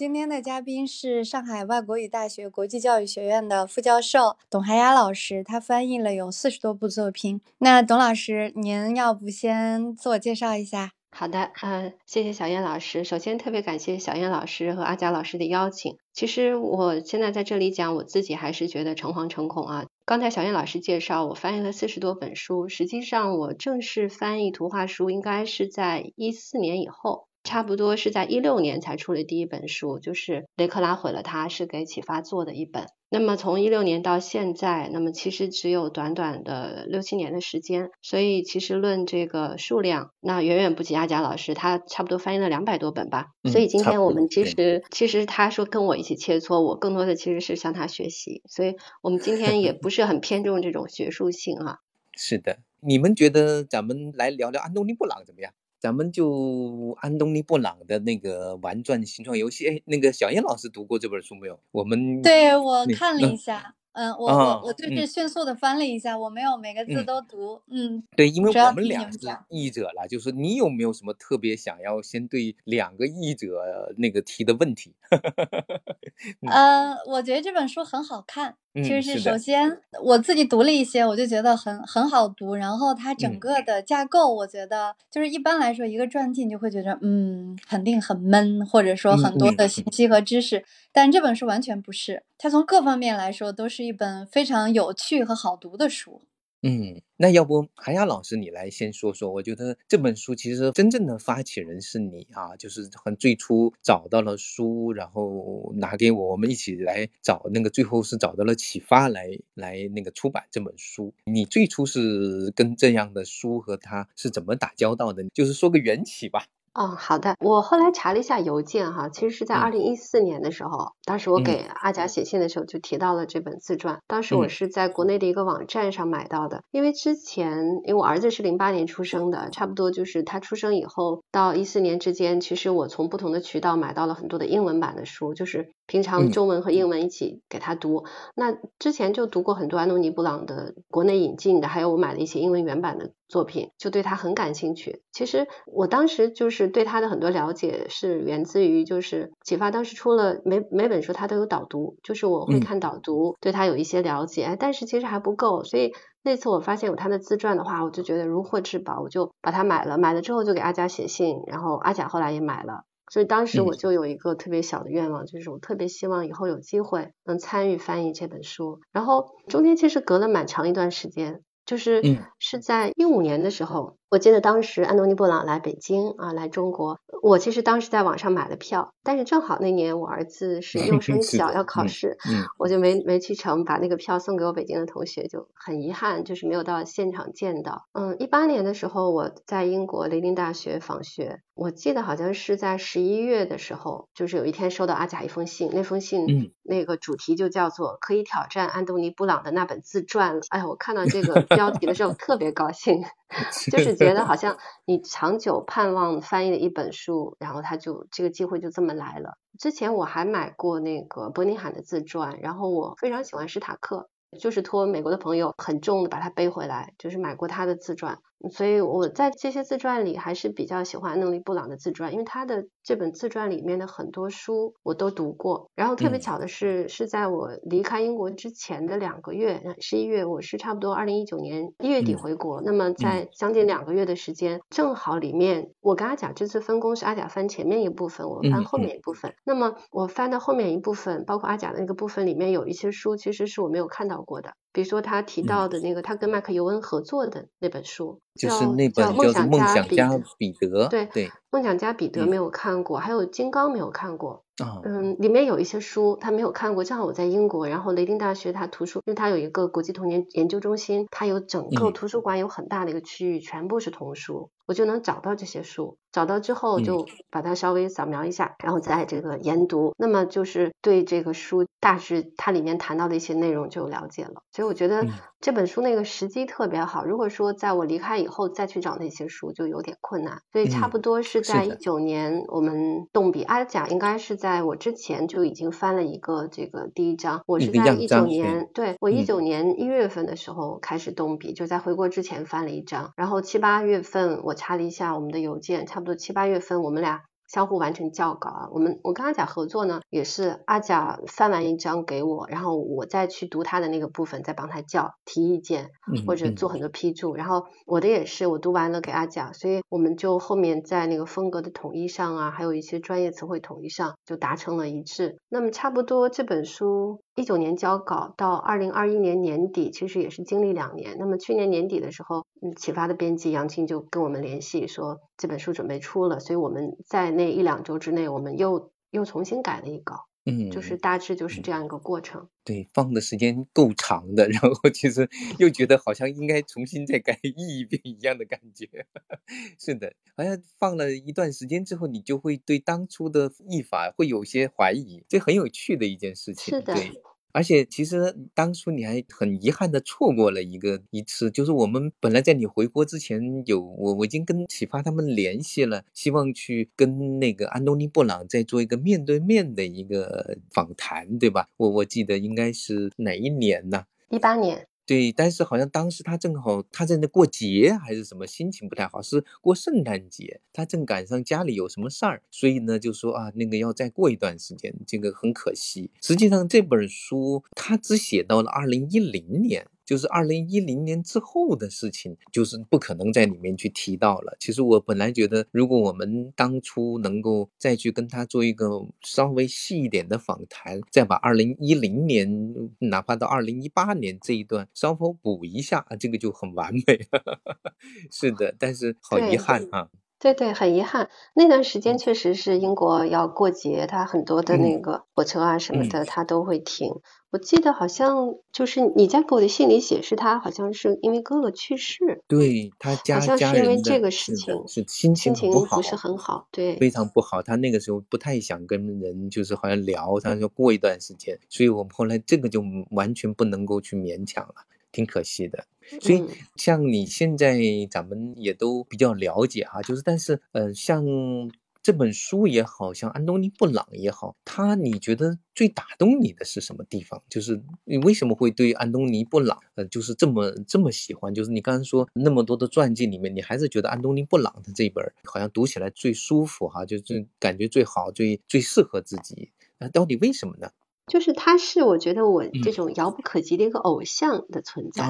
今天的嘉宾是上海外国语大学国际教育学院的副教授董海雅老师，他翻译了有四十多部作品。那董老师，您要不先自我介绍一下？好的，嗯，谢谢小燕老师。首先特别感谢小燕老师和阿佳老师的邀请。其实我现在在这里讲，我自己还是觉得诚惶诚恐啊。刚才小燕老师介绍，我翻译了四十多本书，实际上我正式翻译图画书应该是在一四年以后。差不多是在一六年才出了第一本书，就是雷克拉毁了他，是给启发做的一本。那么从一六年到现在，那么其实只有短短的六七年的时间，所以其实论这个数量，那远远不及阿贾老师，他差不多翻译了两百多本吧。所以今天我们其实其实他说跟我一起切磋，我更多的其实是向他学习，所以我们今天也不是很偏重这种学术性啊。是的，你们觉得咱们来聊聊安东尼布朗怎么样？咱们就安东尼布朗的那个玩转形状游戏，哎，那个小燕老师读过这本书没有？我们对我看了一下。嗯，我我我就是迅速的翻了一下，我没有每个字都读。嗯，对，因为我们俩是译者了，就是你有没有什么特别想要先对两个译者那个提的问题？呃，我觉得这本书很好看，其实是首先我自己读了一些，我就觉得很很好读。然后它整个的架构，我觉得就是一般来说一个传记你就会觉得嗯肯定很闷，或者说很多的信息和知识。但这本书完全不是，它从各方面来说都是一本非常有趣和好读的书。嗯，那要不韩雅老师你来先说说？我觉得这本书其实真正的发起人是你啊，就是很最初找到了书，然后拿给我，我们一起来找那个，最后是找到了启发来来那个出版这本书。你最初是跟这样的书和他是怎么打交道的？就是说个缘起吧。哦，好的。我后来查了一下邮件哈，其实是在二零一四年的时候，当时我给阿甲写信的时候就提到了这本自传。当时我是在国内的一个网站上买到的，因为之前因为我儿子是零八年出生的，差不多就是他出生以后到一四年之间，其实我从不同的渠道买到了很多的英文版的书，就是平常中文和英文一起给他读。那之前就读过很多安东尼布朗的国内引进的，还有我买了一些英文原版的。作品就对他很感兴趣。其实我当时就是对他的很多了解是源自于就是启发。当时出了每每本书他都有导读，就是我会看导读，对他有一些了解。但是其实还不够，所以那次我发现有他的自传的话，我就觉得如获至宝，我就把它买了。买了之后就给阿贾写信，然后阿贾后来也买了。所以当时我就有一个特别小的愿望，就是我特别希望以后有机会能参与翻译这本书。然后中间其实隔了蛮长一段时间。就是是在一五年的时候。我记得当时安东尼布朗来北京啊，来中国。我其实当时在网上买了票，但是正好那年我儿子是 幼升小要考试，我就没没去成，把那个票送给我北京的同学，就很遗憾，就是没有到现场见到。嗯，一八年的时候我在英国雷丁大学访学，我记得好像是在十一月的时候，就是有一天收到阿贾一封信，那封信那个主题就叫做可以挑战安东尼布朗的那本自传。哎呀，我看到这个标题的时候特别高兴。就是觉得好像你长久盼望翻译的一本书，然后他就这个机会就这么来了。之前我还买过那个伯尼罕的自传，然后我非常喜欢史塔克，就是托美国的朋友很重的把它背回来，就是买过他的自传。所以我在这些自传里还是比较喜欢诺尼布朗的自传，因为他的这本自传里面的很多书我都读过。然后特别巧的是，是在我离开英国之前的两个月，十一月，我是差不多二零一九年一月底回国。那么在将近两个月的时间，正好里面我跟阿甲这次分工是阿甲翻前面一部分，我翻后面一部分。那么我翻的后面一部分，包括阿甲的那个部分里面有一些书，其实是我没有看到过的。比如说他提到的那个他跟麦克尤恩合作的那本书，就是那本叫《梦想家彼得》。对对，《梦想家彼得》没有看过，还有《金刚》没有看过。嗯，里面有一些书他没有看过，正好我在英国，然后雷丁大学它图书，因为它有一个国际童年研究中心，它有整个图书馆有很大的一个区域，全部是童书，我就能找到这些书。找到之后就把它稍微扫描一下，然后再这个研读，那么就是对这个书大致它里面谈到的一些内容就了解了。所以我觉得这本书那个时机特别好。如果说在我离开以后再去找那些书，就有点困难。所以差不多是在一九年，我们动笔阿甲应该是在我之前就已经翻了一个这个第一章。我是在一九年，对我一九年一月份的时候开始动笔，就在回国之前翻了一章，然后七八月份我查了一下我们的邮件，差不多七八月份我们俩。相互完成校稿啊，我们我跟阿甲合作呢，也是阿甲翻完一张给我，然后我再去读他的那个部分，再帮他校提意见或者做。很多批注，然后我的也是我读完了给阿甲，所以我们就后面在那个风格的统一上啊，还有一些专业词汇统一上就达成了一致。那么差不多这本书一九年交稿到二零二一年年底，其实也是经历两年。那么去年年底的时候，嗯，启发的编辑杨青就跟我们联系说这本书准备出了，所以我们在。那一两周之内，我们又又重新改了一稿，嗯，就是大致就是这样一个过程。对，放的时间够长的，然后其实又觉得好像应该重新再改译一遍一样的感觉。是的，好像放了一段时间之后，你就会对当初的译法会有些怀疑，这很有趣的一件事情。是的。而且其实当初你还很遗憾的错过了一个一次，就是我们本来在你回国之前有我我已经跟启发他们联系了，希望去跟那个安东尼布朗再做一个面对面的一个访谈，对吧？我我记得应该是哪一年呢？一八年。对，但是好像当时他正好他在那过节还是什么，心情不太好，是过圣诞节，他正赶上家里有什么事儿，所以呢就说啊，那个要再过一段时间，这个很可惜。实际上这本书他只写到了二零一零年。就是二零一零年之后的事情，就是不可能在里面去提到了。其实我本来觉得，如果我们当初能够再去跟他做一个稍微细一点的访谈，再把二零一零年，哪怕到二零一八年这一段稍微补一下，这个就很完美了。是的，但是好遗憾啊。对对，很遗憾，那段时间确实是英国要过节，他很多的那个火车啊什么的，他都会停。我记得好像就是你在给我的信里写，是他好像是因为哥哥去世，对他家好像是因为这个事情，是心情不是很好，对，非常不好。他那个时候不太想跟人，就是好像聊，他说过一段时间，所以我们后来这个就完全不能够去勉强了。挺可惜的，所以像你现在咱们也都比较了解哈，就是但是呃，像这本书也好像安东尼布朗也好，他你觉得最打动你的是什么地方？就是你为什么会对安东尼布朗呃就是这么这么喜欢？就是你刚刚说那么多的传记里面，你还是觉得安东尼布朗的这本好像读起来最舒服哈，就是感觉最好、最最适合自己。那到底为什么呢？就是他是我觉得我这种遥不可及的一个偶像的存在，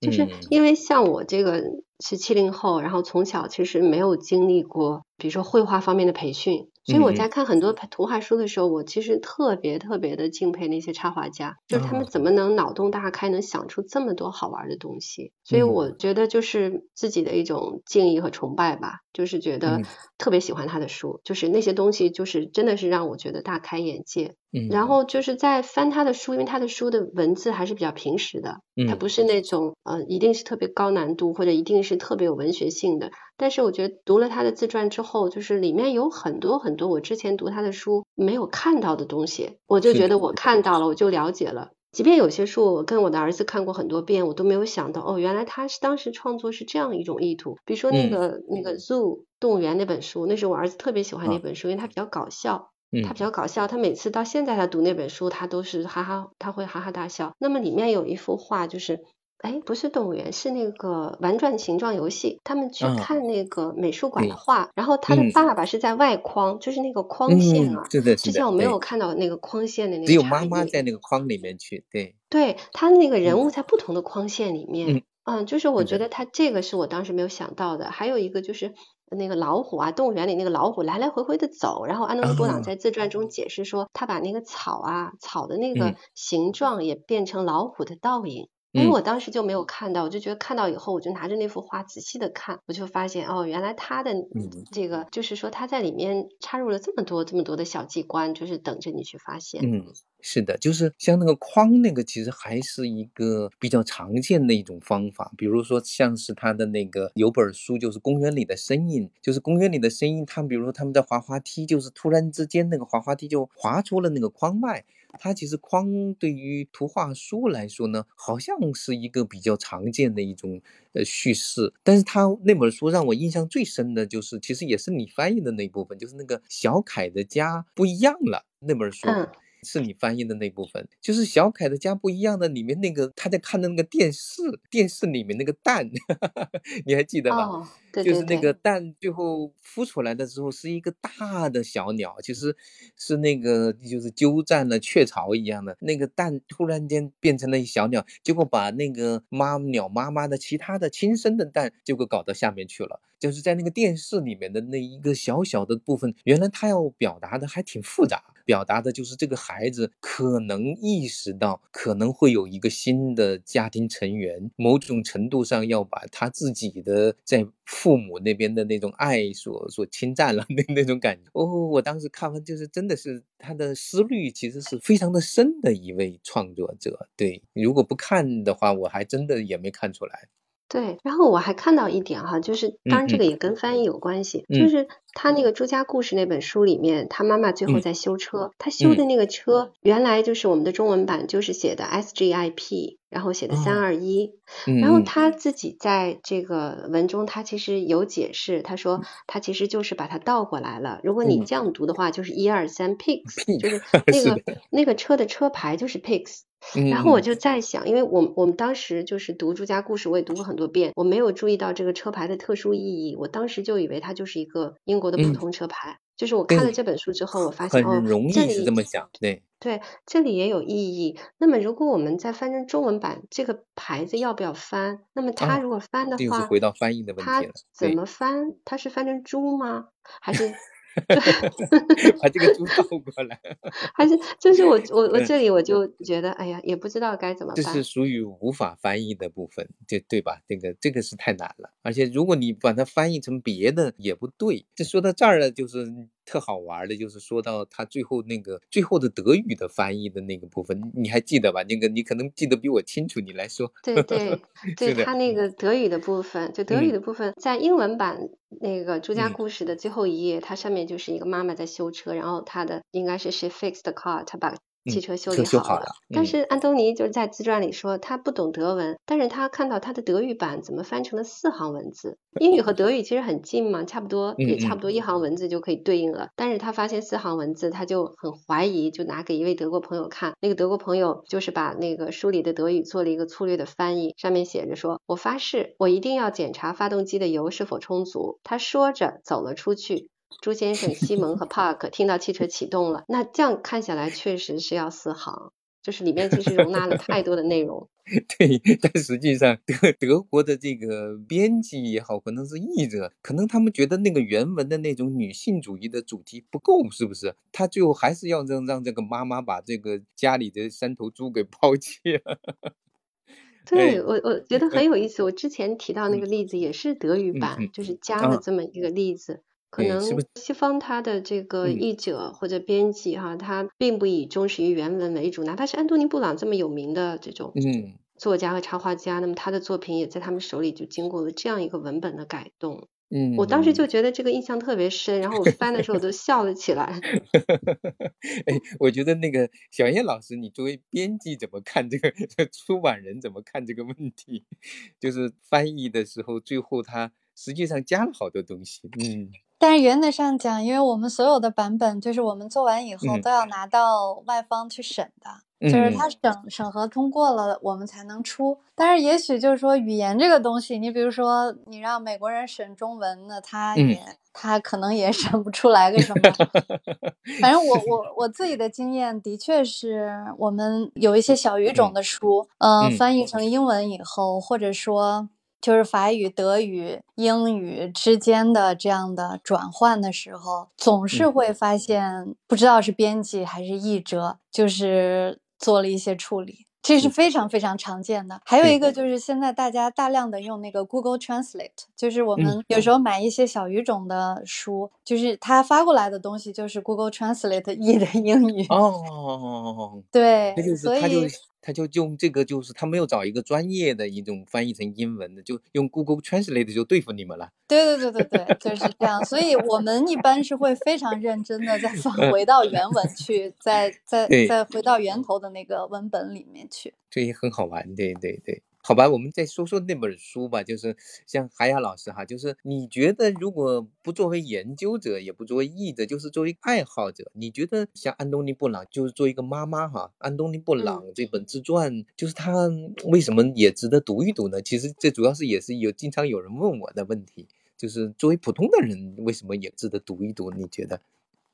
就是因为像我这个是七零后，然后从小其实没有经历过，比如说绘画方面的培训。所以我在看很多图画书的时候，我其实特别特别的敬佩那些插画家，就是他们怎么能脑洞大开，能想出这么多好玩的东西。所以我觉得就是自己的一种敬意和崇拜吧，就是觉得特别喜欢他的书，就是那些东西就是真的是让我觉得大开眼界。然后就是在翻他的书，因为他的书的文字还是比较平实的，他不是那种呃一定是特别高难度或者一定是特别有文学性的。但是我觉得读了他的自传之后，就是里面有很多很多我之前读他的书没有看到的东西，我就觉得我看到了，我就了解了。即便有些书我跟我的儿子看过很多遍，我都没有想到哦，原来他是当时创作是这样一种意图。比如说那个那个 Zoo 动物园那本书，那是我儿子特别喜欢那本书，因为它比较搞笑，他比较搞笑。他每次到现在他读那本书，他都是哈哈，他会哈哈大笑。那么里面有一幅画就是。哎，不是动物园，是那个玩转形状游戏。他们去看那个美术馆的画，然后他的爸爸是在外框，就是那个框线啊。是的，之前我没有看到那个框线的那个。只有妈妈在那个框里面去，对。对他那个人物在不同的框线里面，嗯，就是我觉得他这个是我当时没有想到的。还有一个就是那个老虎啊，动物园里那个老虎来来回回的走，然后安东尼·波朗在自传中解释说，他把那个草啊，草的那个形状也变成老虎的倒影。因为我当时就没有看到，我就觉得看到以后，我就拿着那幅画仔细的看，我就发现哦，原来他的这个就是说他在里面插入了这么多这么多的小机关，就是等着你去发现。嗯，是的，就是像那个框那个，其实还是一个比较常见的一种方法。比如说，像是他的那个有本书，就是《公园里的声音》，就是公园里的声音。他们比如说他们在滑滑梯，就是突然之间那个滑滑梯就滑出了那个框外。它其实框对于图画书来说呢，好像是一个比较常见的一种呃叙事。但是他那本书让我印象最深的就是，其实也是你翻译的那部分，就是那个小凯的家不一样了那本书。是你翻译的那部分，就是小凯的家不一样的里面那个他在看的那个电视，电视里面那个蛋，你还记得吗？就是那个蛋最后孵出来的时候是一个大的小鸟，其实是那个就是鸠占了雀巢一样的那个蛋突然间变成了一小鸟，结果把那个妈鸟妈妈的其他的亲生的蛋结果搞到下面去了。就是在那个电视里面的那一个小小的部分，原来他要表达的还挺复杂，表达的就是这个孩子可能意识到可能会有一个新的家庭成员，某种程度上要把他自己的在父母那边的那种爱所所侵占了那那种感觉。哦，我当时看完就是真的是他的思虑其实是非常的深的一位创作者。对，如果不看的话，我还真的也没看出来。对，然后我还看到一点哈，就是当然这个也跟翻译有关系，就是他那个《朱家故事》那本书里面，他妈妈最后在修车，他修的那个车原来就是我们的中文版就是写的 S G I P，然后写的三二一，然后他自己在这个文中他其实有解释，他说他其实就是把它倒过来了，如果你这样读的话，就是一二三 pigs，就是 那个那个车的车牌就是 pigs。然后我就在想，因为我我们当时就是读《朱家故事》，我也读过很多遍，我没有注意到这个车牌的特殊意义。我当时就以为它就是一个英国的普通车牌。就是我看了这本书之后，我发现哦，这里是这么想，对对，这里也有意义。那么如果我们再翻成中文版，这个牌子要不要翻？那么它如果翻的话，回到翻译的问题了。它怎么翻？它是翻成猪吗？还是？把这个猪倒过来，还是就是我 我我这里我就觉得，哎呀，也不知道该怎么办。这是属于无法翻译的部分，这对吧？这个这个是太难了，而且如果你把它翻译成别的也不对。这说到这儿了，就是。特好玩的，就是说到他最后那个最后的德语的翻译的那个部分，你还记得吧？那个你可能记得比我清楚，你来说。对 对对，他那个德语的部分，就德语的部分，在英文版那个《朱家故事》的最后一页，它上面就是一个妈妈在修车，然后她的应该是 she fixed the car，她把。汽车修理好了，但是安东尼就是在自传里说他不懂德文，但是他看到他的德语版怎么翻成了四行文字。英语和德语其实很近嘛，差不多也差不多一行文字就可以对应了。但是他发现四行文字，他就很怀疑，就拿给一位德国朋友看。那个德国朋友就是把那个书里的德语做了一个粗略的翻译，上面写着说：“我发誓，我一定要检查发动机的油是否充足。”他说着走了出去。朱先生、西蒙和帕克听到汽车启动了，那这样看下来确实是要四行，就是里面其实容纳了太多的内容。对，但实际上德德国的这个编辑也好，可能是译者，可能他们觉得那个原文的那种女性主义的主题不够，是不是？他最后还是要让让这个妈妈把这个家里的三头猪给抛弃了。对我，我觉得很有意思。我之前提到那个例子也是德语版，就是加了这么一个例子。可能西方他的这个译者或者编辑哈，他并不以忠实于原文为主，哪怕是安东尼布朗这么有名的这种作家和插画家，那么他的作品也在他们手里就经过了这样一个文本的改动。嗯，我当时就觉得这个印象特别深，然后我翻的时候我都笑了起来。哎，我觉得那个小燕老师，你作为编辑怎么看这个？出版人怎么看这个问题？就是翻译的时候，最后他实际上加了好多东西。嗯。但是原则上讲，因为我们所有的版本，就是我们做完以后都要拿到外方去审的，就是他审审核通过了，我们才能出。但是也许就是说语言这个东西，你比如说你让美国人审中文，那他也他可能也 审不出来个什么。反正我我我自己的经验的确是我们有一些小语种的书，嗯，翻译成英文以后，或者说。就是法语、德语、英语之间的这样的转换的时候，总是会发现，不知道是编辑还是译者，就是做了一些处理。这是非常非常常见的。还有一个就是现在大家大量的用那个 Google Translate，就是我们有时候买一些小语种的书，就是他发过来的东西就是 Google Translate 译的英语。哦，对，所以。他就用这个，就是他没有找一个专业的一种翻译成英文的，就用 Google Translate 就对付你们了。对对对对对，就是这样。所以我们一般是会非常认真的再返回到原文去，再再再回到源头的那个文本里面去。这也很好玩，对对对。好吧，我们再说说那本书吧。就是像海雅老师哈，就是你觉得如果不作为研究者，也不作为译者，就是作为爱好者，你觉得像安东尼布朗，就是作为一个妈妈哈，安东尼布朗这本自传，就是他为什么也值得读一读呢？其实这主要是也是有经常有人问我的问题，就是作为普通的人，为什么也值得读一读？你觉得？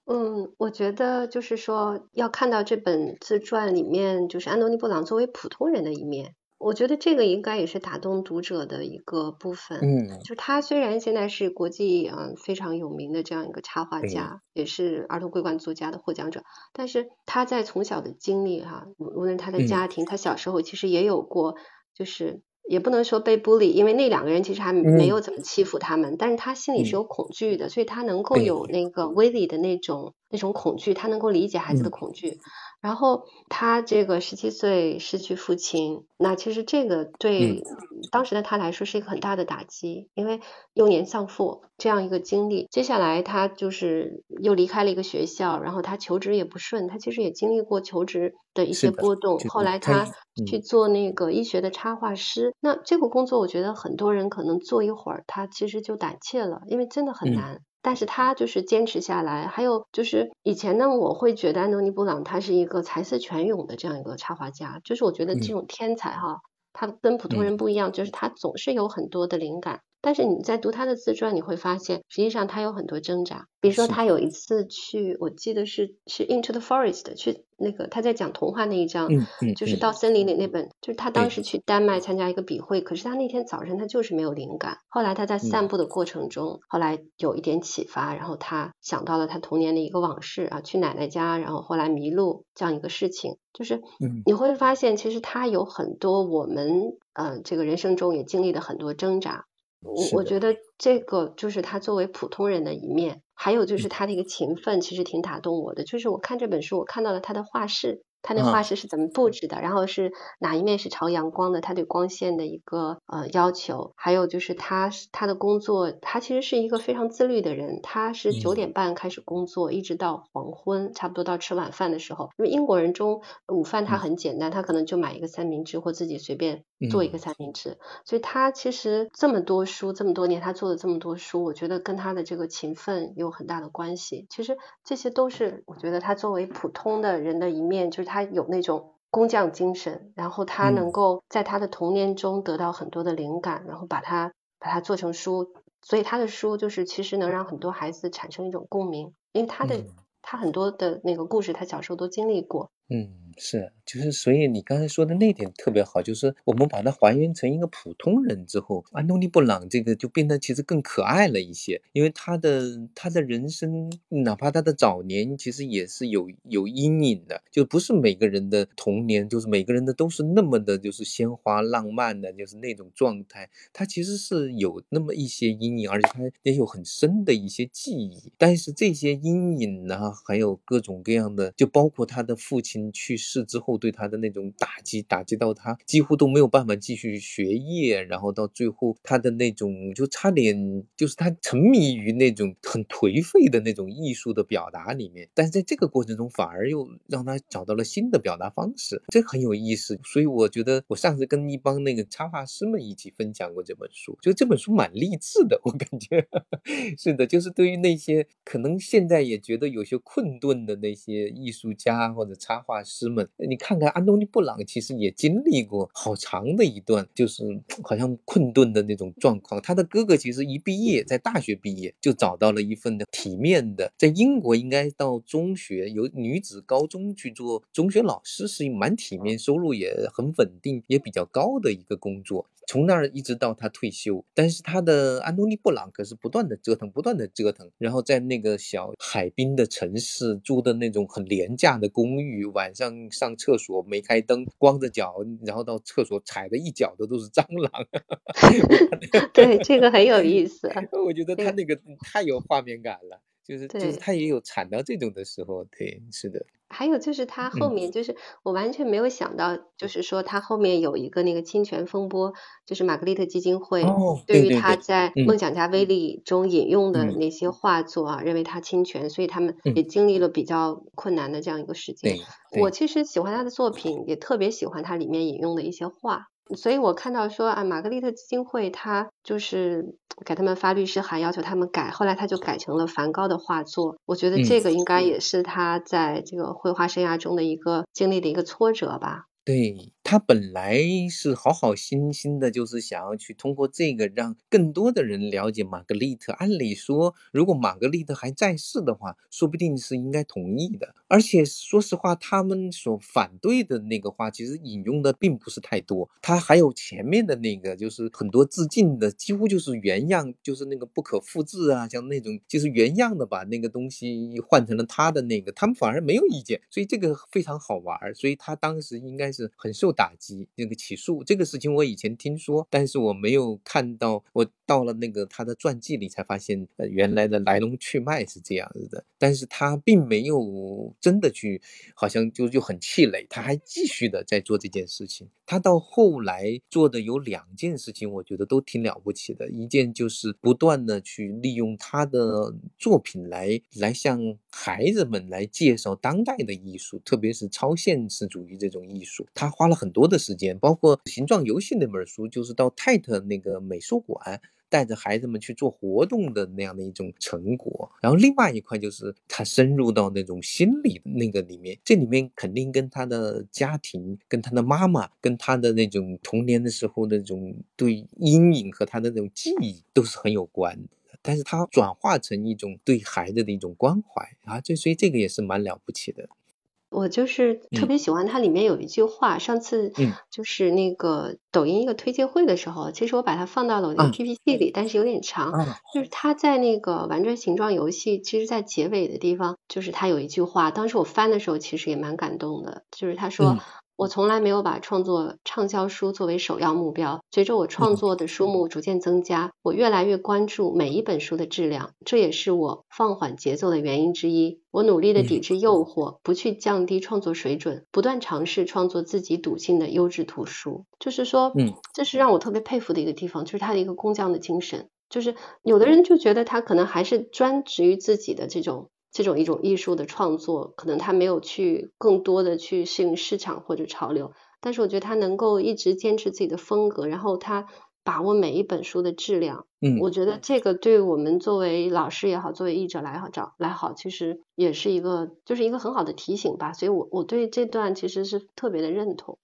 嗯，我觉得就是说要看到这本自传里面，就是安东尼布朗作为普通人的一面。我觉得这个应该也是打动读者的一个部分。嗯，就他虽然现在是国际嗯非常有名的这样一个插画家，也是儿童桂冠作家的获奖者，但是他在从小的经历哈，无论他的家庭，他小时候其实也有过，就是也不能说被 bully，，因为那两个人其实还没有怎么欺负他们，但是他心里是有恐惧的，所以他能够有那个威力的那种那种恐惧，他能够理解孩子的恐惧。然后他这个十七岁失去父亲，那其实这个对当时的他来说是一个很大的打击，因为幼年丧父这样一个经历。接下来他就是又离开了一个学校，然后他求职也不顺，他其实也经历过求职的一些波动。后来他去做那个医学的插画师，那这个工作我觉得很多人可能做一会儿，他其实就胆怯了，因为真的很难。但是他就是坚持下来，还有就是以前呢，我会觉得安东尼布朗他是一个才思泉涌的这样一个插画家，就是我觉得这种天才哈，他跟普通人不一样，就是他总是有很多的灵感。但是你在读他的自传，你会发现实际上他有很多挣扎。比如说他有一次去，我记得是是 Into the Forest 去。那个他在讲童话那一章，就是到森林里那本，就是他当时去丹麦参加一个笔会，可是他那天早晨他就是没有灵感。后来他在散步的过程中，后来有一点启发，然后他想到了他童年的一个往事啊，去奶奶家，然后后来迷路这样一个事情。就是你会发现，其实他有很多我们呃这个人生中也经历的很多挣扎。我我觉得这个就是他作为普通人的一面。还有就是他的一个勤奋，其实挺打动我的。就是我看这本书，我看到了他的画室。他那画室是怎么布置的？然后是哪一面是朝阳光的？他对光线的一个呃要求，还有就是他他的工作，他其实是一个非常自律的人。他是九点半开始工作，一直到黄昏，差不多到吃晚饭的时候。因为英国人中午饭他很简单，他可能就买一个三明治或自己随便做一个三明治。所以他其实这么多书这么多年，他做了这么多书，我觉得跟他的这个勤奋有很大的关系。其实这些都是我觉得他作为普通的人的一面，就是。他有那种工匠精神，然后他能够在他的童年中得到很多的灵感，然后把它把它做成书，所以他的书就是其实能让很多孩子产生一种共鸣，因为他的他很多的那个故事，他小时候都经历过。嗯。是，就是所以你刚才说的那点特别好，就是我们把它还原成一个普通人之后，安东尼布朗这个就变得其实更可爱了一些，因为他的他的人生，哪怕他的早年其实也是有有阴影的，就不是每个人的童年，就是每个人的都是那么的，就是鲜花浪漫的，就是那种状态，他其实是有那么一些阴影，而且他也有很深的一些记忆，但是这些阴影呢，还有各种各样的，就包括他的父亲去世。事之后对他的那种打击，打击到他几乎都没有办法继续学业，然后到最后他的那种就差点就是他沉迷于那种很颓废的那种艺术的表达里面，但是在这个过程中反而又让他找到了新的表达方式，这很有意思。所以我觉得我上次跟一帮那个插画师们一起分享过这本书，就这本书蛮励志的，我感觉 是的，就是对于那些可能现在也觉得有些困顿的那些艺术家或者插画师们。你看看安东尼布朗，其实也经历过好长的一段，就是 好像困顿的那种状况。他的哥哥其实一毕业，在大学毕业就找到了一份的体面的，在英国应该到中学，由女子高中去做中学老师，是蛮体面，收入也很稳定，也比较高的一个工作。从那儿一直到他退休，但是他的安东尼布朗可是不断的折腾，不断的折腾，然后在那个小海滨的城市租的那种很廉价的公寓，晚上上上厕所没开灯，光着脚，然后到厕所踩的一脚的都是蟑螂。对，这个很有意 思。我觉得他那个太有画面感了。就是就是他也有惨到这种的时候，对，是的。还有就是他后面就是我完全没有想到，就是说他后面有一个那个侵权风波，就是玛格丽特基金会对于他在《梦想家威力》中引用的那些画作啊，认为他侵权，所以他们也经历了比较困难的这样一个时间。我其实喜欢他的作品，也特别喜欢他里面引用的一些画。所以我看到说啊，玛格丽特基金会他就是给他们发律师函，要求他们改，后来他就改成了梵高的画作。我觉得这个应该也是他在这个绘画生涯中的一个经历的一个挫折吧。对他本来是好好心心的，就是想要去通过这个让更多的人了解玛格丽特。按理说，如果玛格丽特还在世的话，说不定是应该同意的。而且说实话，他们所反对的那个话，其实引用的并不是太多。他还有前面的那个，就是很多致敬的，几乎就是原样，就是那个不可复制啊，像那种就是原样的把那个东西换成了他的那个，他们反而没有意见。所以这个非常好玩。所以他当时应该是。很受打击，那个起诉这个事情我以前听说，但是我没有看到。我到了那个他的传记里才发现，呃，原来的来龙去脉是这样子的。但是他并没有真的去，好像就就很气馁，他还继续的在做这件事情。他到后来做的有两件事情，我觉得都挺了不起的。一件就是不断的去利用他的作品来来向孩子们来介绍当代的艺术，特别是超现实主义这种艺术。他花了很多的时间，包括《形状游戏》那本书，就是到泰特那个美术馆带着孩子们去做活动的那样的一种成果。然后另外一块就是他深入到那种心理那个里面，这里面肯定跟他的家庭、跟他的妈妈、跟他的那种童年的时候那种对阴影和他的那种记忆都是很有关的。但是他转化成一种对孩子的一种关怀啊，这所以这个也是蛮了不起的。我就是特别喜欢它里面有一句话，上次就是那个抖音一个推介会的时候，其实我把它放到了我的 PPT 里，但是有点长。就是他在那个玩转形状游戏，其实在结尾的地方，就是他有一句话，当时我翻的时候其实也蛮感动的，就是他说。我从来没有把创作畅销书作为首要目标。随着我创作的书目逐渐增加，我越来越关注每一本书的质量，这也是我放缓节奏的原因之一。我努力的抵制诱惑，不去降低创作水准，不断尝试创作自己笃信的优质图书。就是说，嗯，这是让我特别佩服的一个地方，就是他的一个工匠的精神。就是有的人就觉得他可能还是专职于自己的这种。这种一种艺术的创作，可能他没有去更多的去适应市场或者潮流，但是我觉得他能够一直坚持自己的风格，然后他把握每一本书的质量，嗯，我觉得这个对我们作为老师也好，作为译者来好找来好，其实也是一个就是一个很好的提醒吧，所以我我对这段其实是特别的认同，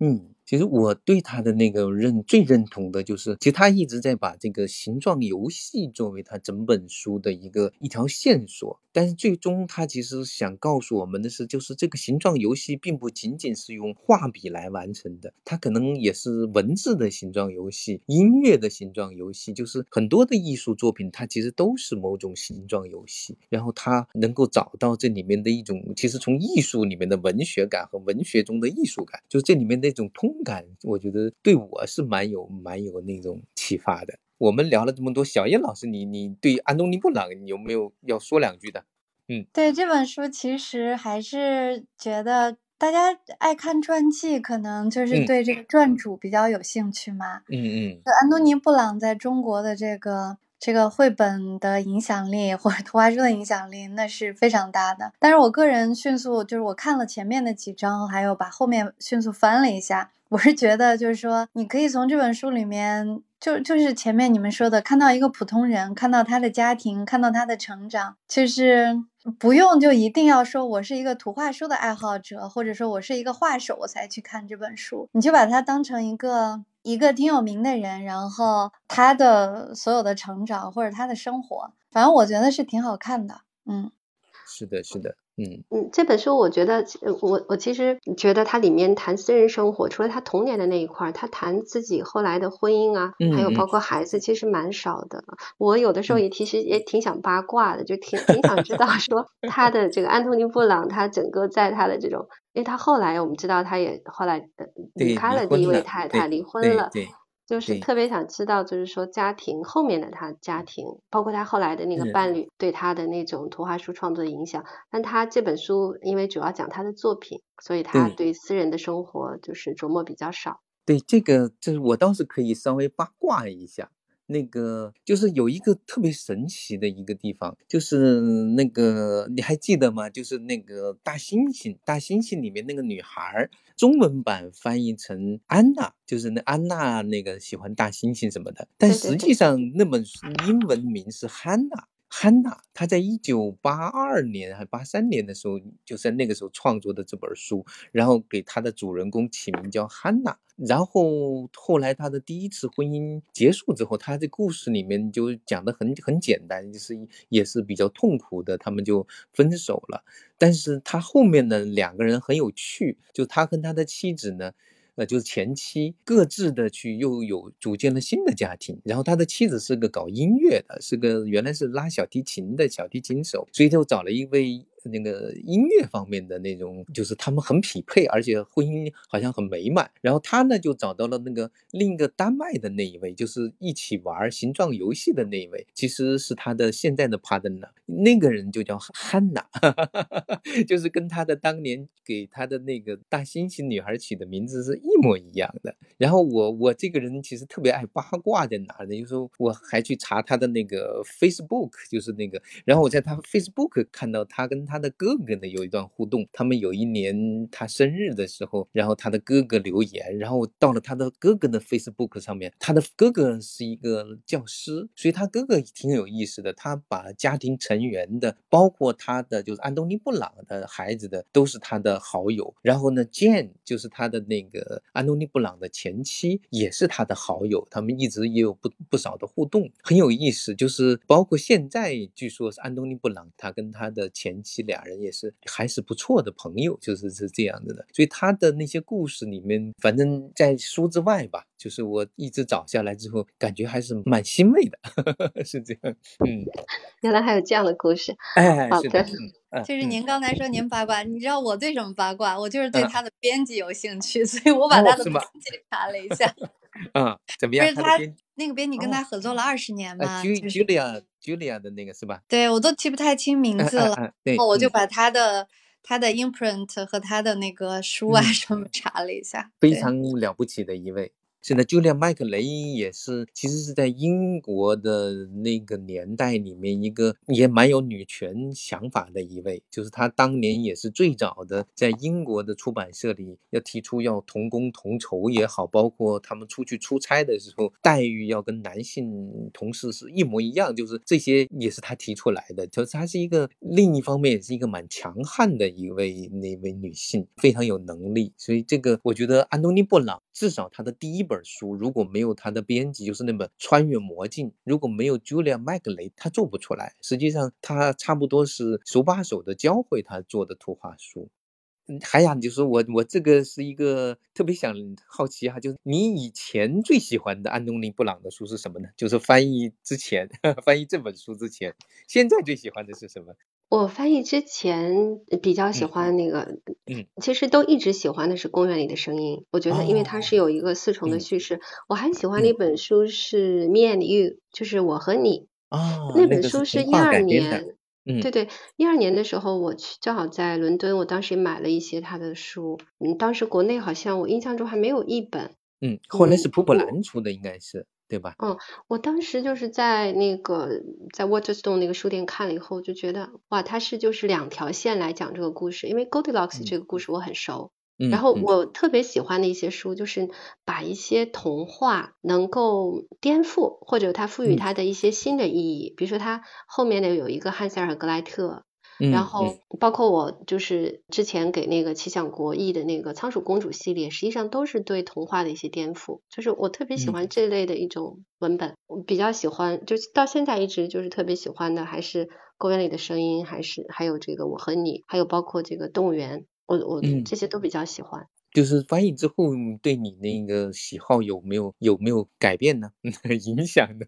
嗯。其实我对他的那个认最认同的就是，其实他一直在把这个形状游戏作为他整本书的一个一条线索。但是最终他其实想告诉我们的是，就是这个形状游戏并不仅仅是用画笔来完成的，它可能也是文字的形状游戏、音乐的形状游戏，就是很多的艺术作品，它其实都是某种形状游戏。然后他能够找到这里面的一种，其实从艺术里面的文学感和文学中的艺术感，就是这里面那种通。感，我觉得对我是蛮有蛮有那种启发的。我们聊了这么多，小叶老师，你你对安东尼布朗有没有要说两句的？嗯，对这本书，其实还是觉得大家爱看传记，可能就是对这个传主比较有兴趣嘛。嗯嗯，安东尼布朗在中国的这个。这个绘本的影响力或者图画书的影响力，那是非常大的。但是我个人迅速就是我看了前面的几章，还有把后面迅速翻了一下，我是觉得就是说，你可以从这本书里面，就就是前面你们说的，看到一个普通人，看到他的家庭，看到他的成长，就是不用就一定要说我是一个图画书的爱好者，或者说我是一个画手，我才去看这本书，你就把它当成一个。一个挺有名的人，然后他的所有的成长或者他的生活，反正我觉得是挺好看的。嗯，是的，是的。嗯嗯，这本书我觉得，我我其实觉得它里面谈私人生活，除了他童年的那一块儿，他谈自己后来的婚姻啊，还有包括孩子，其实蛮少的。我有的时候也其实也挺想八卦的，就挺挺想知道说 他的这个安东尼布朗，他整个在他的这种，因为他后来我们知道他也后来离开了第一位太太，离婚了。就是特别想知道，就是说家庭后面的他家庭，包括他后来的那个伴侣对他的那种图画书创作的影响。但他这本书因为主要讲他的作品，所以他对私人的生活就是琢磨比较少。对这个，就是我倒是可以稍微八卦一下。那个就是有一个特别神奇的一个地方，就是那个你还记得吗？就是那个大猩猩，大猩猩里面那个女孩，中文版翻译成安娜，就是那安娜那个喜欢大猩猩什么的，但实际上那本书英文名是汉娜。汉娜，她在一九八二年还八三年的时候，就在那个时候创作的这本书，然后给她的主人公起名叫汉娜。然后后来她的第一次婚姻结束之后，她的故事里面就讲的很很简单，就是也是比较痛苦的，他们就分手了。但是他后面的两个人很有趣，就他跟他的妻子呢。那，就是前妻各自的去又有组建了新的家庭，然后他的妻子是个搞音乐的，是个原来是拉小提琴的小提琴手，所以就找了一位。那个音乐方面的那种，就是他们很匹配，而且婚姻好像很美满。然后他呢就找到了那个另一个丹麦的那一位，就是一起玩形状游戏的那一位，其实是他的现在的 partner。那个人就叫汉娜，就是跟他的当年给他的那个大猩猩女孩起的名字是一模一样的。然后我我这个人其实特别爱八卦在哪呢？就是我还去查他的那个 Facebook，就是那个，然后我在他 Facebook 看到他跟。他他的哥哥呢有一段互动，他们有一年他生日的时候，然后他的哥哥留言，然后到了他的哥哥的 Facebook 上面，他的哥哥是一个教师，所以他哥哥挺有意思的，他把家庭成员的，包括他的就是安东尼布朗的孩子的，都是他的好友，然后呢，Jane 就是他的那个安东尼布朗的前妻，也是他的好友，他们一直也有不不少的互动，很有意思，就是包括现在据说是安东尼布朗他跟他的前妻。俩人也是还是不错的朋友，就是是这样子的。所以他的那些故事里面，反正在书之外吧，就是我一直找下来之后，感觉还是蛮欣慰的，是这样。嗯，原来还有这样的故事。哎，好的。就是您刚才说您八卦，你知道我对什么八卦？我就是对他的编辑有兴趣，所以我把他的编辑查了一下。嗯，怎么样？不是他那个编辑跟他合作了二十年嘛？Julia。Julia 的那个是吧？对我都记不太清名字了，然后我就把他的他的 imprint 和他的那个书啊什么查了一下，非常了不起的一位。现在就连麦克雷也是，其实是在英国的那个年代里面一个也蛮有女权想法的一位，就是他当年也是最早的在英国的出版社里要提出要同工同酬也好，包括他们出去出差的时候待遇要跟男性同事是一模一样，就是这些也是他提出来的。就是他是一个另一方面也是一个蛮强悍的一位那位女性，非常有能力。所以这个我觉得安东尼布朗至少他的第一本。本书如果没有他的编辑，就是那本《穿越魔镜》，如果没有 Julia 麦格雷，他做不出来。实际上，他差不多是手把手的教会他做的图画书。海雅，你就说我我这个是一个特别想好奇哈，就是你以前最喜欢的安东尼布朗的书是什么呢？就是翻译之前，翻译这本书之前，现在最喜欢的是什么？我翻译之前比较喜欢那个，嗯，其实都一直喜欢的是《公园里的声音》。我觉得，因为它是有一个四重的叙事。我还喜欢的一本书是《Me and You》，就是我和你。哦，那本书是一二年，对对，一二年的时候我去，正好在伦敦，我当时也买了一些他的书。嗯，当时国内好像我印象中还没有一本。嗯，后来是普普兰出的，应该是。对吧？嗯，我当时就是在那个在 Waterstone 那个书店看了以后，就觉得哇，它是就是两条线来讲这个故事。因为 Goldilocks 这个故事我很熟，然后我特别喜欢的一些书，就是把一些童话能够颠覆或者它赋予它的一些新的意义。比如说它后面的有一个汉塞尔和格莱特。然后包括我就是之前给那个奇想国译的那个仓鼠公主系列，实际上都是对童话的一些颠覆。就是我特别喜欢这类的一种文本，我比较喜欢，就到现在一直就是特别喜欢的还是公园里的声音，还是还有这个我和你，还有包括这个动物园，我我这些都比较喜欢。就是翻译之后对你那个喜好有没有有没有改变呢？影响呢？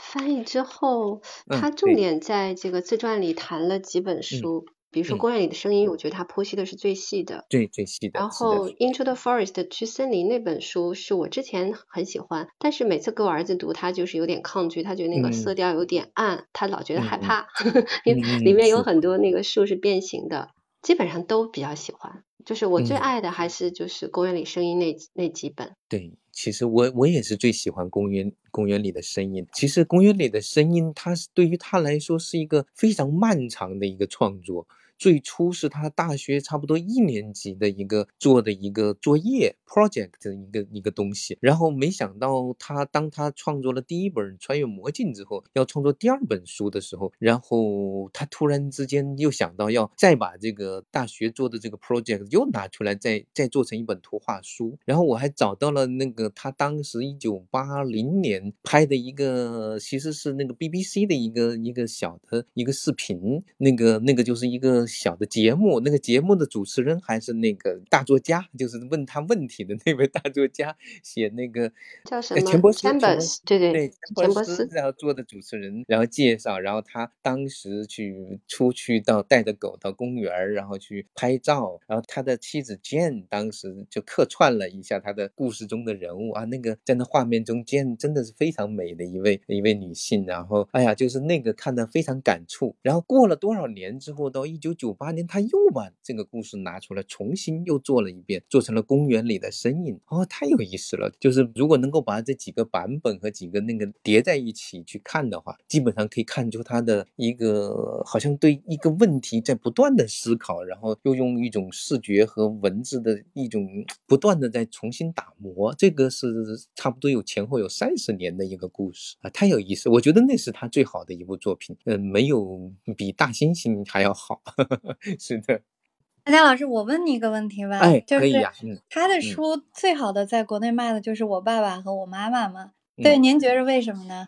翻译之后，他重点在这个自传里谈了几本书。比如说《公园里的声音》，我觉得他剖析的是最细的，最最细的。然后《Into the Forest》去森林那本书是我之前很喜欢，但是每次给我儿子读，他就是有点抗拒，他觉得那个色调有点暗，他老觉得害怕，因为里面有很多那个树是变形的。基本上都比较喜欢，就是我最爱的还是就是《公园里声音》那那几本。对，其实我我也是最喜欢《公园公园里的声音》。其实《公园里的声音》，它是对于他来说是一个非常漫长的一个创作。最初是他大学差不多一年级的一个做的一个作业 project 的一个一个东西，然后没想到他当他创作了第一本《穿越魔镜》之后，要创作第二本书的时候，然后他突然之间又想到要再把这个大学做的这个 project 又拿出来，再再做成一本图画书。然后我还找到了那个他当时一九八零年拍的一个，其实是那个 BBC 的一个一个小的一个视频，那个那个就是一个。小的节目，那个节目的主持人还是那个大作家，就是问他问题的那位大作家，写那个叫什么？钱伯斯，对对对，钱伯斯，然后做的主持人，然后介绍，然后他当时去出去到带着狗到公园然后去拍照，然后他的妻子 Jane 当时就客串了一下他的故事中的人物啊，那个在那画面中，Jane 真的是非常美的一位一位女性，然后哎呀，就是那个看的非常感触，然后过了多少年之后，到一九。九八年，他又把这个故事拿出来，重新又做了一遍，做成了公园里的身影。哦，太有意思了！就是如果能够把这几个版本和几个那个叠在一起去看的话，基本上可以看出他的一个好像对一个问题在不断的思考，然后又用一种视觉和文字的一种不断的在重新打磨。这个是差不多有前后有三十年的一个故事啊，太有意思！我觉得那是他最好的一部作品，嗯，没有比大猩猩还要好。是的，大家老师，我问你一个问题吧。哎，可以呀。他的书最好的在国内卖的就是我爸爸和我妈妈嘛？对，您觉着为什么呢？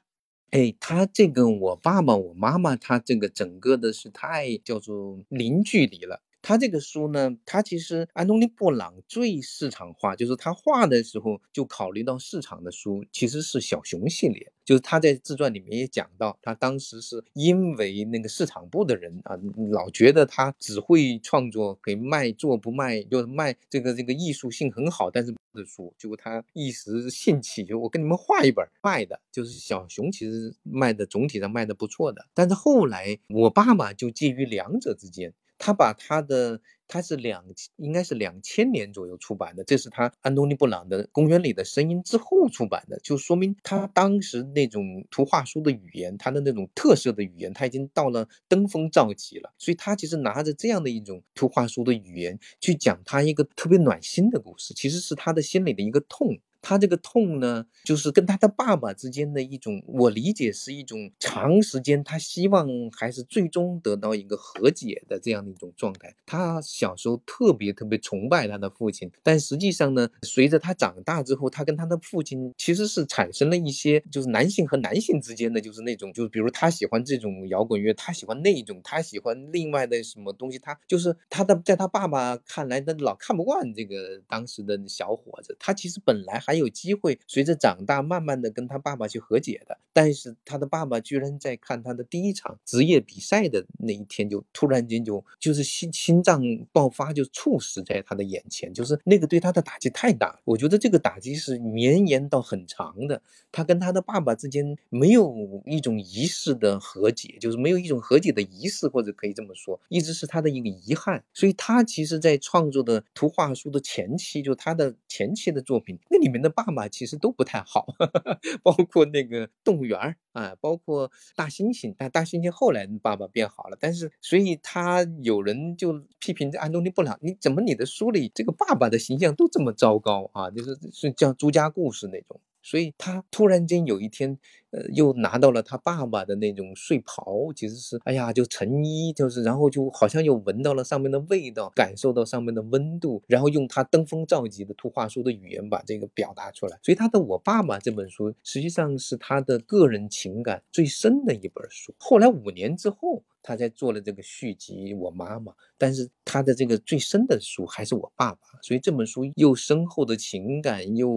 哎，他这个我爸爸、我妈妈，他这个整个的是太叫做零距离了。他这个书呢，他其实安东尼布朗最市场化，就是他画的时候就考虑到市场的书，其实是小熊系列。就是他在自传里面也讲到，他当时是因为那个市场部的人啊，老觉得他只会创作给卖做不卖，就是卖这个这个艺术性很好，但是的书，结果他一时兴起，就我跟你们画一本卖的，就是小熊其实卖的总体上卖的不错的，但是后来我爸爸就介于两者之间。他把他的，他是两，应该是两千年左右出版的，这是他安东尼布朗的《公园里的声音》之后出版的，就说明他当时那种图画书的语言，他的那种特色的语言，他已经到了登峰造极了。所以他其实拿着这样的一种图画书的语言去讲他一个特别暖心的故事，其实是他的心里的一个痛。他这个痛呢，就是跟他的爸爸之间的一种，我理解是一种长时间，他希望还是最终得到一个和解的这样的一种状态。他小时候特别特别崇拜他的父亲，但实际上呢，随着他长大之后，他跟他的父亲其实是产生了一些，就是男性和男性之间的，就是那种，就是比如他喜欢这种摇滚乐，他喜欢那一种，他喜欢另外的什么东西，他就是他的，在他爸爸看来，他老看不惯这个当时的小伙子。他其实本来还。还有机会随着长大，慢慢的跟他爸爸去和解的。但是他的爸爸居然在看他的第一场职业比赛的那一天，就突然间就就是心心脏爆发，就猝死在他的眼前。就是那个对他的打击太大，我觉得这个打击是绵延到很长的。他跟他的爸爸之间没有一种仪式的和解，就是没有一种和解的仪式，或者可以这么说，一直是他的一个遗憾。所以他其实，在创作的图画书的前期，就他的前期的作品，那里面。的爸爸其实都不太好，包括那个动物园儿啊，包括大猩猩。但大猩猩后来爸爸变好了，但是所以他有人就批评这安东尼布朗，你怎么你的书里这个爸爸的形象都这么糟糕啊？就是是像朱家故事那种。所以他突然间有一天，呃，又拿到了他爸爸的那种睡袍，其实是，哎呀，就成衣，就是，然后就好像又闻到了上面的味道，感受到上面的温度，然后用他登峰造极的图画书的语言把这个表达出来。所以他的《我爸爸》这本书实际上是他的个人情感最深的一本书。后来五年之后。他在做了这个续集《我妈妈》，但是他的这个最深的书还是我爸爸，所以这本书又深厚的情感，又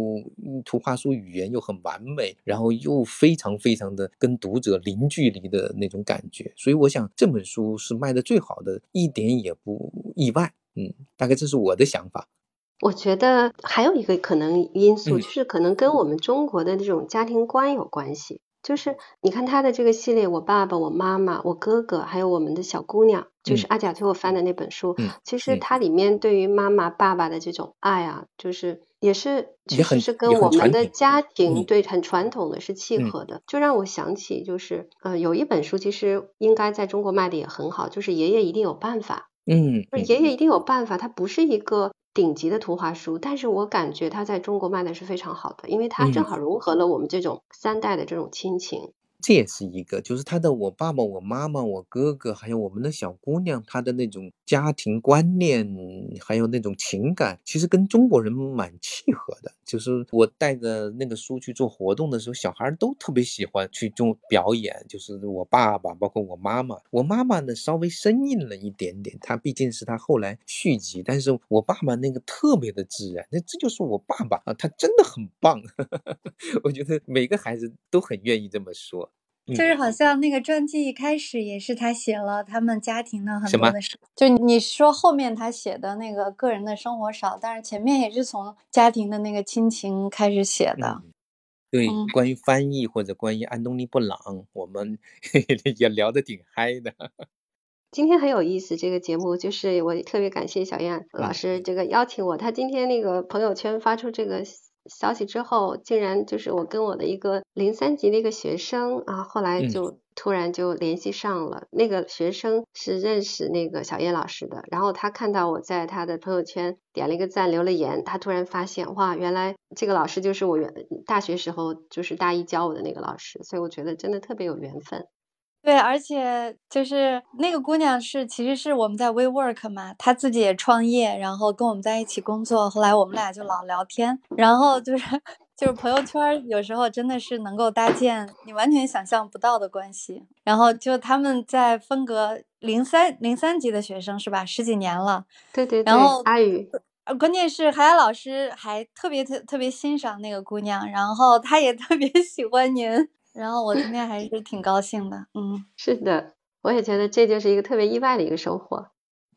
图画书语言又很完美，然后又非常非常的跟读者零距离的那种感觉，所以我想这本书是卖的最好的，一点也不意外。嗯，大概这是我的想法。我觉得还有一个可能因素，就是可能跟我们中国的这种家庭观有关系。就是你看他的这个系列，我爸爸、我妈妈、我哥哥，还有我们的小姑娘，就是阿贾推我翻的那本书。其实它里面对于妈妈、爸爸的这种爱啊，就是也是其实是跟我们的家庭对很传统的是契合的。就让我想起，就是呃，有一本书其实应该在中国卖的也很好，就是爷爷一定有办法。嗯，爷爷一定有办法。它不是一个顶级的图画书，但是我感觉它在中国卖的是非常好的，因为它正好融合了我们这种三代的这种亲情。这也是一个，就是他的我爸爸、我妈妈、我哥哥，还有我们的小姑娘，她的那种家庭观念，还有那种情感，其实跟中国人蛮契合的。就是我带着那个书去做活动的时候，小孩都特别喜欢去做表演。就是我爸爸，包括我妈妈，我妈妈呢稍微生硬了一点点，她毕竟是她后来续集，但是我爸爸那个特别的自然，那这就是我爸爸啊，他真的很棒。我觉得每个孩子都很愿意这么说。就是好像那个传记一开始也是他写了他们家庭的很多的事，就你说后面他写的那个个人的生活少，但是前面也是从家庭的那个亲情开始写的。对，关于翻译或者关于安东尼布朗，我们 也聊得挺嗨的。今天很有意思，这个节目就是我特别感谢小燕老师这个邀请我，他今天那个朋友圈发出这个。消息之后，竟然就是我跟我的一个零三级的一个学生啊，后来就突然就联系上了。那个学生是认识那个小叶老师的，然后他看到我在他的朋友圈点了一个赞，留了言，他突然发现哇，原来这个老师就是我原大学时候就是大一教我的那个老师，所以我觉得真的特别有缘分。对，而且就是那个姑娘是，其实是我们在 WeWork 嘛，她自己也创业，然后跟我们在一起工作。后来我们俩就老聊天，然后就是 就是朋友圈有时候真的是能够搭建你完全想象不到的关系。然后就他们在分隔零三零三级的学生是吧？十几年了。对对对。然后阿宇，关键是海海老师还特别特特别欣赏那个姑娘，然后他也特别 喜欢您。然后我今天还是挺高兴的，嗯，是的，我也觉得这就是一个特别意外的一个收获。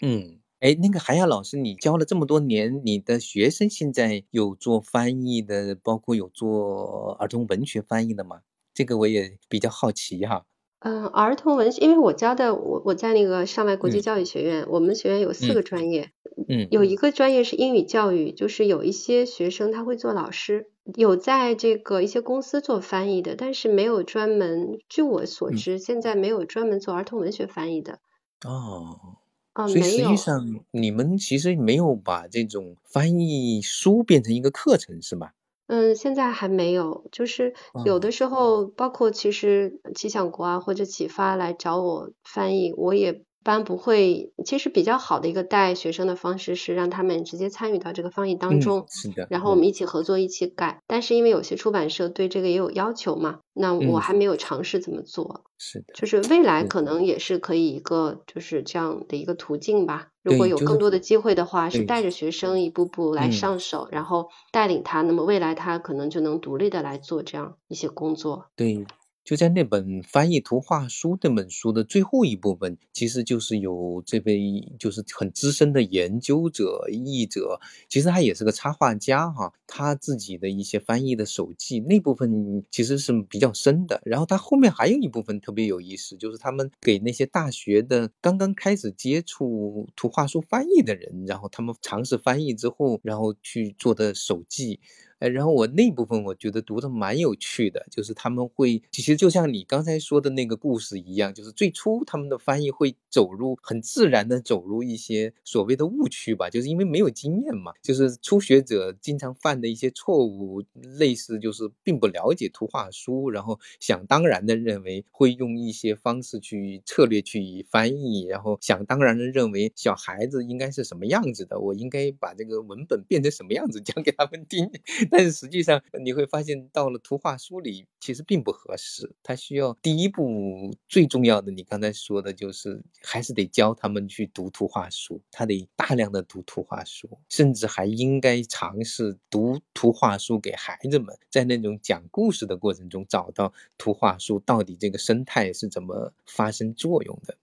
嗯，哎，那个韩亚老师，你教了这么多年，你的学生现在有做翻译的，包括有做儿童文学翻译的吗？这个我也比较好奇哈。嗯，儿童文学，因为我教的，我我在那个上外国际教育学院，我们学院有四个专业，嗯，有一个专业是英语教育，就是有一些学生他会做老师，有在这个一些公司做翻译的，但是没有专门，据我所知，现在没有专门做儿童文学翻译的。哦，啊，所以实际上你们其实没有把这种翻译书变成一个课程，是吗？嗯，现在还没有，就是有的时候，包括其实气象国啊或者启发来找我翻译，我也。般不会，其实比较好的一个带学生的方式是让他们直接参与到这个翻译当中，是的。然后我们一起合作，一起改。但是因为有些出版社对这个也有要求嘛，那我还没有尝试怎么做。是的，就是未来可能也是可以一个就是这样的一个途径吧。如果有更多的机会的话，是带着学生一步步来上手，然后带领他，那么未来他可能就能独立的来做这样一些工作。对。就在那本翻译图画书那本书的最后一部分，其实就是有这位就是很资深的研究者、译者，其实他也是个插画家哈，他自己的一些翻译的手记那部分其实是比较深的。然后他后面还有一部分特别有意思，就是他们给那些大学的刚刚开始接触图画书翻译的人，然后他们尝试翻译之后，然后去做的手记。哎，然后我那部分我觉得读的蛮有趣的，就是他们会其实就像你刚才说的那个故事一样，就是最初他们的翻译会走入很自然的走入一些所谓的误区吧，就是因为没有经验嘛，就是初学者经常犯的一些错误，类似就是并不了解图画书，然后想当然的认为会用一些方式去策略去翻译，然后想当然的认为小孩子应该是什么样子的，我应该把这个文本变成什么样子讲给他们听。但是实际上你会发现，到了图画书里其实并不合适。他需要第一步最重要的，你刚才说的就是还是得教他们去读图画书，他得大量的读图画书，甚至还应该尝试读图画书给孩子们，在那种讲故事的过程中找到图画书到底这个生态是怎么发生作用的。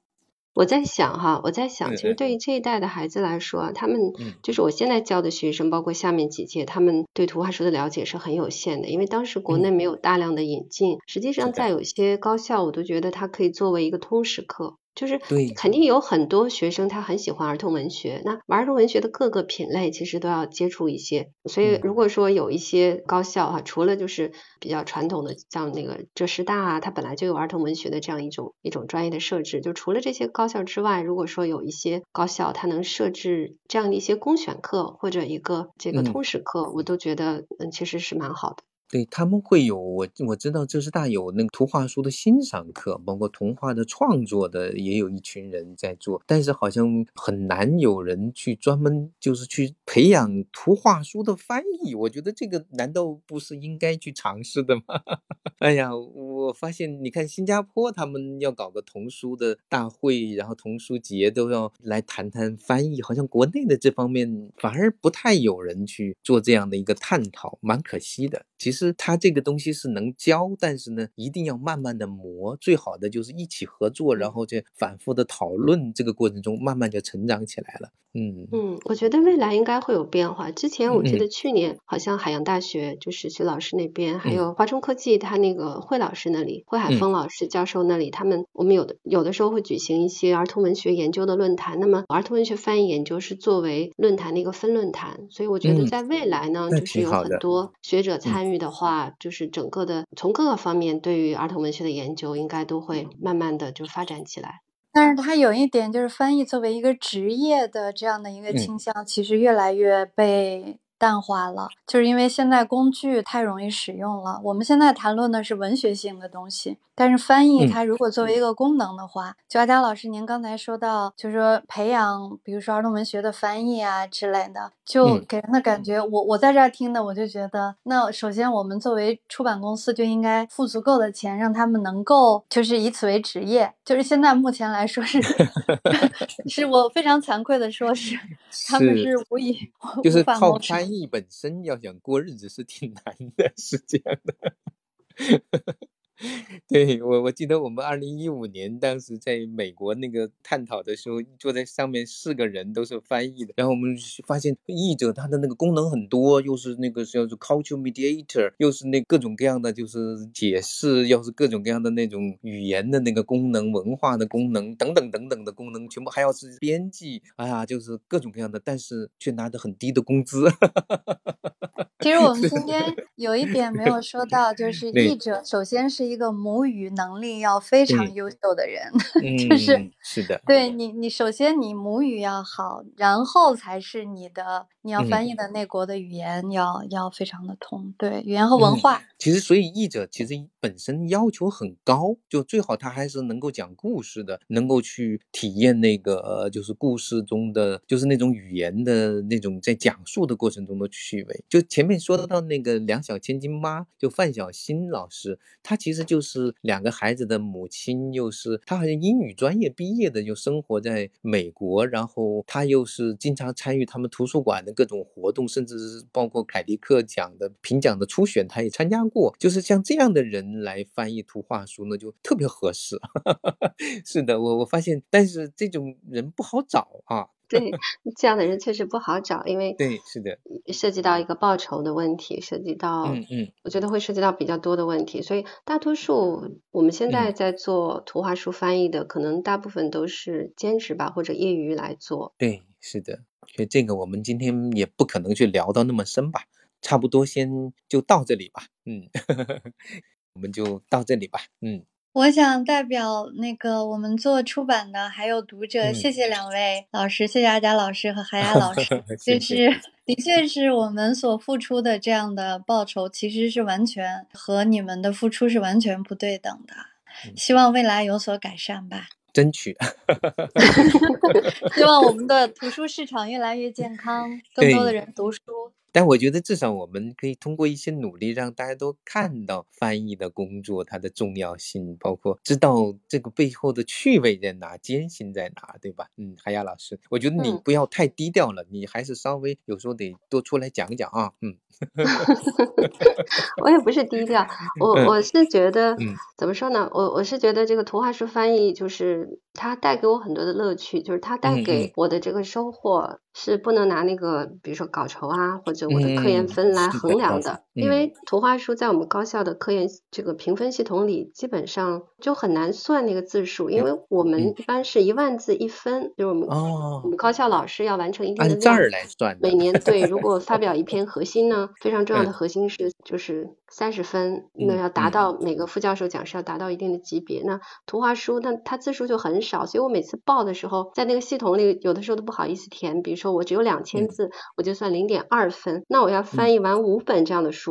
我在想哈，我在想，其实对于这一代的孩子来说，他们就是我现在教的学生，包括下面几届，他们对图画书的了解是很有限的，因为当时国内没有大量的引进。实际上，在有些高校，我都觉得它可以作为一个通识课。就是肯定有很多学生他很喜欢儿童文学，那儿童文学的各个品类其实都要接触一些。所以如果说有一些高校哈，除了就是比较传统的像那个浙师大啊，它本来就有儿童文学的这样一种一种专业的设置，就除了这些高校之外，如果说有一些高校它能设置这样的一些公选课或者一个这个通识课，我都觉得嗯其实是蛮好的。对他们会有我我知道浙师大有那个图画书的欣赏课，包括童话的创作的，也有一群人在做，但是好像很难有人去专门就是去培养图画书的翻译。我觉得这个难道不是应该去尝试的吗？哎呀，我发现你看新加坡他们要搞个童书的大会，然后童书节都要来谈谈翻译，好像国内的这方面反而不太有人去做这样的一个探讨，蛮可惜的。其实。是他这个东西是能教，但是呢，一定要慢慢的磨。最好的就是一起合作，然后在反复的讨论这个过程中，慢慢就成长起来了。嗯嗯，我觉得未来应该会有变化。之前我记得去年好像海洋大学就是徐老师那边，还有华中科技他那个惠老师那里，惠海峰老师教授那里，他们我们有的有的时候会举行一些儿童文学研究的论坛。那么儿童文学翻译研究是作为论坛的一个分论坛，所以我觉得在未来呢，就是有很多学者参与的话，就是整个的从各个方面对于儿童文学的研究，应该都会慢慢的就发展起来。但是它有一点，就是翻译作为一个职业的这样的一个倾向，其实越来越被。淡化了，就是因为现在工具太容易使用了。我们现在谈论的是文学性的东西，但是翻译它如果作为一个功能的话，就阿佳老师您刚才说到，就是说培养，比如说儿童文学的翻译啊之类的，就给人的感觉，我我在这儿听的，我就觉得，那首先我们作为出版公司就应该付足够的钱，让他们能够就是以此为职业。就是现在目前来说是，是我非常惭愧的说，是他们是无以就是靠翻。翻译本身要想过日子是挺难的，是这样的。对我，我记得我们二零一五年当时在美国那个探讨的时候，坐在上面四个人都是翻译的，然后我们发现译者他的那个功能很多，又是那个叫做 cultural mediator，又是那各种各样的就是解释，又是各种各样的那种语言的那个功能、文化的功能等等等等的功能，全部还要是编辑，哎呀，就是各种各样的，但是却拿着很低的工资。其实我们今天有一点没有说到，就是译者首先是一个母语能力要非常优秀的人，就是是的，对你，你首先你母语要好，然后才是你的你要翻译的那国的语言要要非常的通，对语言和文化。其实，所以译者其实本身要求很高，就最好他还是能够讲故事的，能够去体验那个就是故事中的，就是那种语言的那种在讲述的过程中的趣味。就前面说到那个两小千金妈，就范小新老师，她其实就是两个孩子的母亲，又是她好像英语专业毕业的，就生活在美国，然后她又是经常参与他们图书馆的各种活动，甚至是包括凯迪克奖的评奖的初选，他也参加。过就是像这样的人来翻译图画书呢，就特别合适。是的，我我发现，但是这种人不好找啊。对，这样的人确实不好找，因为对，是的，涉及到一个报酬的问题，涉及到嗯嗯，我觉得会涉及到比较多的问题，所以大多数我们现在在做图画书翻译的，可能大部分都是兼职吧，或者业余来做。对，是的，所以这个我们今天也不可能去聊到那么深吧。差不多，先就到这里吧。嗯，我们就到这里吧。嗯，我想代表那个我们做出版的还有读者，谢谢两位老师，谢谢阿佳老师和海雅 老师。就是的确是我们所付出的这样的报酬，其实是完全和你们的付出是完全不对等的。希望未来有所改善吧。争取。希望我们的图书市场越来越健康，更多的人读书。但我觉得至少我们可以通过一些努力，让大家都看到翻译的工作它的重要性，包括知道这个背后的趣味在哪、艰辛在哪，对吧？嗯，海雅老师，我觉得你不要太低调了，你还是稍微有时候得多出来讲讲啊。嗯，我也不是低调，我 我是觉得怎么说呢？我我是觉得这个图画书翻译就是它带给我很多的乐趣，就是它带给我的这个收获。是不能拿那个，比如说稿酬啊，或者我的科研分来衡量的，因为图画书在我们高校的科研这个评分系统里，基本上就很难算那个字数，因为我们一般是一万字一分，就是我们我们高校老师要完成一定的量，来算。每年对，如果 发表一篇核心呢，非常重要的核心是就是三十分，那要达到每个副教授讲师要达到一定的级别。那图画书那它字数就很少，所以我每次报的时候，在那个系统里有的时候都不好意思填，比如说。说我只有两千字，我就算零点二分。那我要翻译完五本这样的书，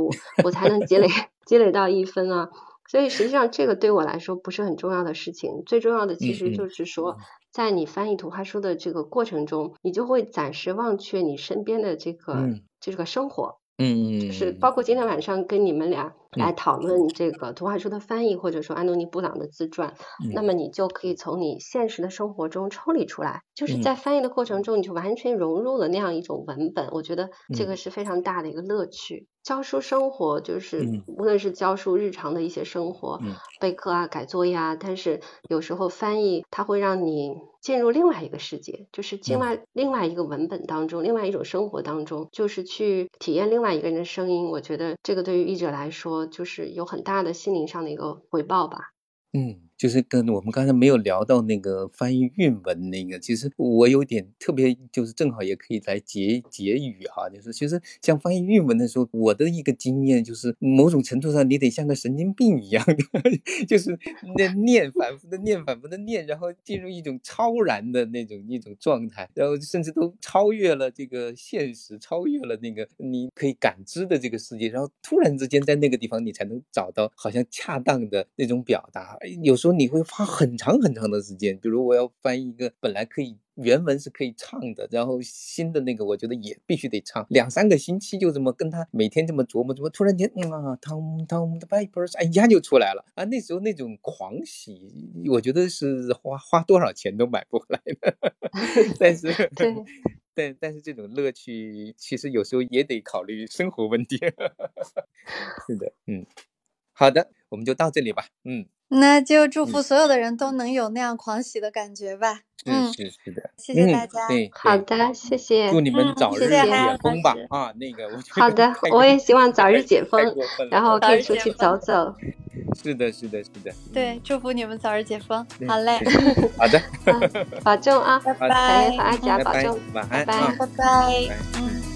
我才能积累 积累到一分啊。所以实际上这个对我来说不是很重要的事情。最重要的其实就是说，在你翻译图画书的这个过程中，你就会暂时忘却你身边的这个这个生活。嗯，就是包括今天晚上跟你们俩来讨论这个图画书的翻译，或者说安东尼布朗的自传，那么你就可以从你现实的生活中抽离出来，就是在翻译的过程中，你就完全融入了那样一种文本。我觉得这个是非常大的一个乐趣。教书生活就是无论是教书日常的一些生活，备课啊、改作业啊，但是有时候翻译它会让你进入另外一个世界，就是境外另外一个文本当中，另外一种生活当中，就是去体验另外一个人的声音。我觉得这个对于译者来说，就是有很大的心灵上的一个回报吧。嗯。就是跟我们刚才没有聊到那个翻译韵文那个，其实我有点特别，就是正好也可以来结结语哈。就是其实像翻译韵文的时候，我的一个经验就是，某种程度上你得像个神经病一样的，就是那念反复的念，反复的念，然后进入一种超然的那种一种状态，然后甚至都超越了这个现实，超越了那个你可以感知的这个世界，然后突然之间在那个地方你才能找到好像恰当的那种表达，有时候。你会花很长很长的时间，比如我要翻译一个本来可以原文是可以唱的，然后新的那个我觉得也必须得唱，两三个星期就这么跟他每天这么琢磨，怎么突然间啊，Tom Tom 的 papers 哎呀就出来了啊！那时候那种狂喜，我觉得是花花多少钱都买不回来的。但是 但但是这种乐趣其实有时候也得考虑生活问题。是的，嗯，好的，我们就到这里吧，嗯。那就祝福所有的人都能有那样狂喜的感觉吧。嗯，是是的，谢谢大家。对，好的，谢谢。祝你们早日解封吧。啊，那个，好的，我也希望早日解 封，然后可以出去走走。是的，是的，是的。对，祝福你们早日解封。好嘞。好的，保重啊，拜拜。阿佳，保重，晚安，拜拜，拜拜。嗯。